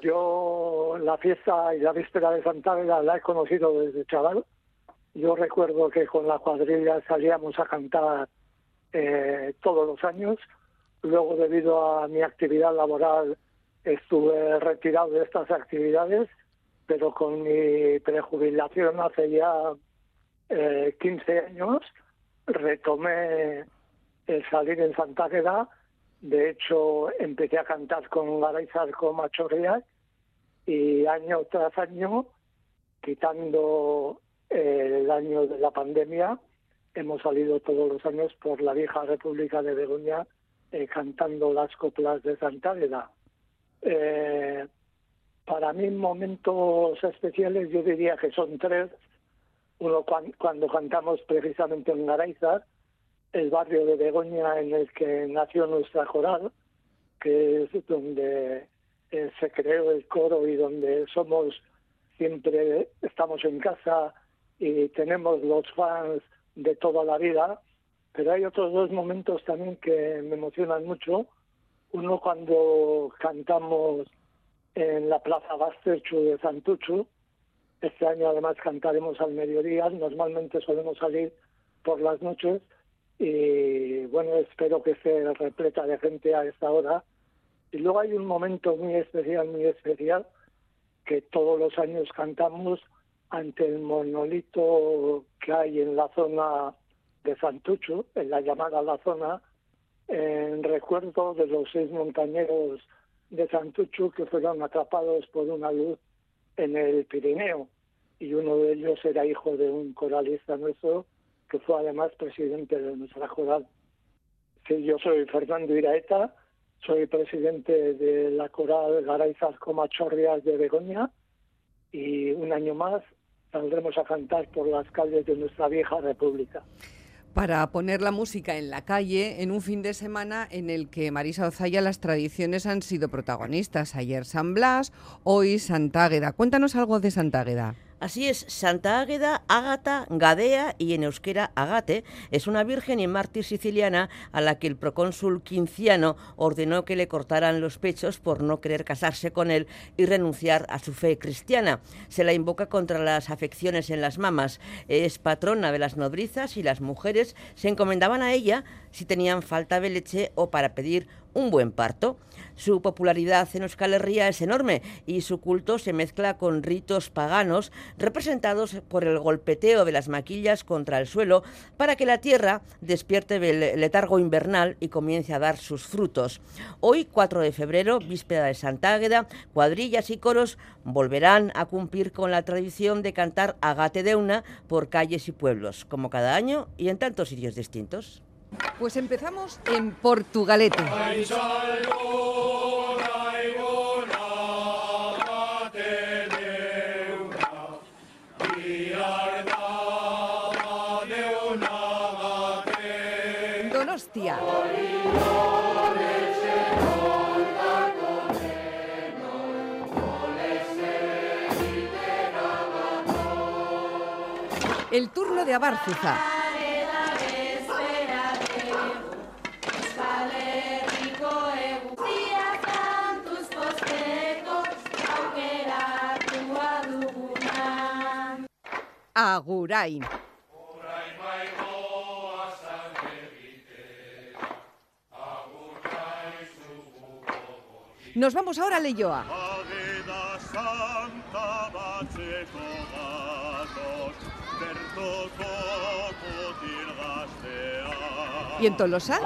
Yo la fiesta y la víspera de Santa la he conocido desde chaval. Yo recuerdo que con la cuadrilla salíamos a cantar eh, todos los años. Luego, debido a mi actividad laboral, estuve retirado de estas actividades, pero con mi prejubilación hace ya eh, 15 años retomé el salir en Santa de hecho, empecé a cantar con Garayzar Machorriac y año tras año, quitando el año de la pandemia, hemos salido todos los años por la vieja República de Begoña eh, cantando las coplas de Santa Águeda. Eh, para mí momentos especiales yo diría que son tres. Uno cuando cantamos precisamente en Garayzar, el barrio de Begoña en el que nació nuestra coral, que es donde eh, se creó el coro y donde somos siempre estamos en casa y tenemos los fans de toda la vida, pero hay otros dos momentos también que me emocionan mucho. Uno cuando cantamos en la Plaza Basterchu de Santuchu. Este año además cantaremos al mediodía. Normalmente solemos salir por las noches y bueno, espero que esté repleta de gente a esta hora. Y luego hay un momento muy especial, muy especial, que todos los años cantamos ante el monolito que hay en la zona de Santucho, en la llamada la zona, en recuerdo de los seis montañeros de Santucho que fueron atrapados por una luz en el Pirineo. Y uno de ellos era hijo de un coralista nuestro que fue además presidente de nuestra coral. Sí, yo soy Fernando Iraeta, soy presidente de la coral Garaizas Comachorrias de Begoña y un año más saldremos a cantar por las calles de nuestra vieja república para poner la música en la calle en un fin de semana en el que Marisa Ozaya las tradiciones han sido protagonistas. Ayer San Blas, hoy Santa Águeda. Cuéntanos algo de Santa Águeda. Así es, Santa Águeda, Ágata, Gadea y en euskera Agate es una virgen y mártir siciliana a la que el procónsul Quinciano ordenó que le cortaran los pechos por no querer casarse con él y renunciar a su fe cristiana. Se la invoca contra las afecciones en las mamas. Es patrona de las nodrizas y las mujeres se encomendaban a ella si tenían falta de leche o para pedir un buen parto. Su popularidad en Euskal Herria es enorme y su culto se mezcla con ritos paganos representados por el golpeteo de las maquillas contra el suelo para que la tierra despierte del letargo invernal y comience a dar sus frutos. Hoy, 4 de febrero, víspera de Santa Águeda, cuadrillas y coros volverán a cumplir con la tradición de cantar Agate de una por calles y pueblos, como cada año y en tantos sitios distintos. Pues empezamos en Portugalete. Donostia. El turno de Abárzuza. Agurain. Nos vamos ahora a Leyoa. ¿Y en Tolosa?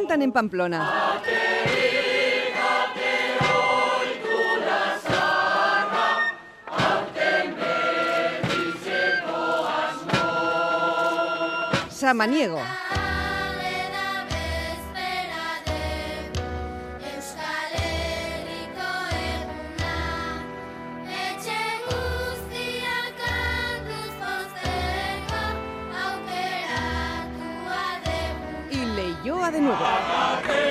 Cantan en Pamplona. Samaniego. de nuevo.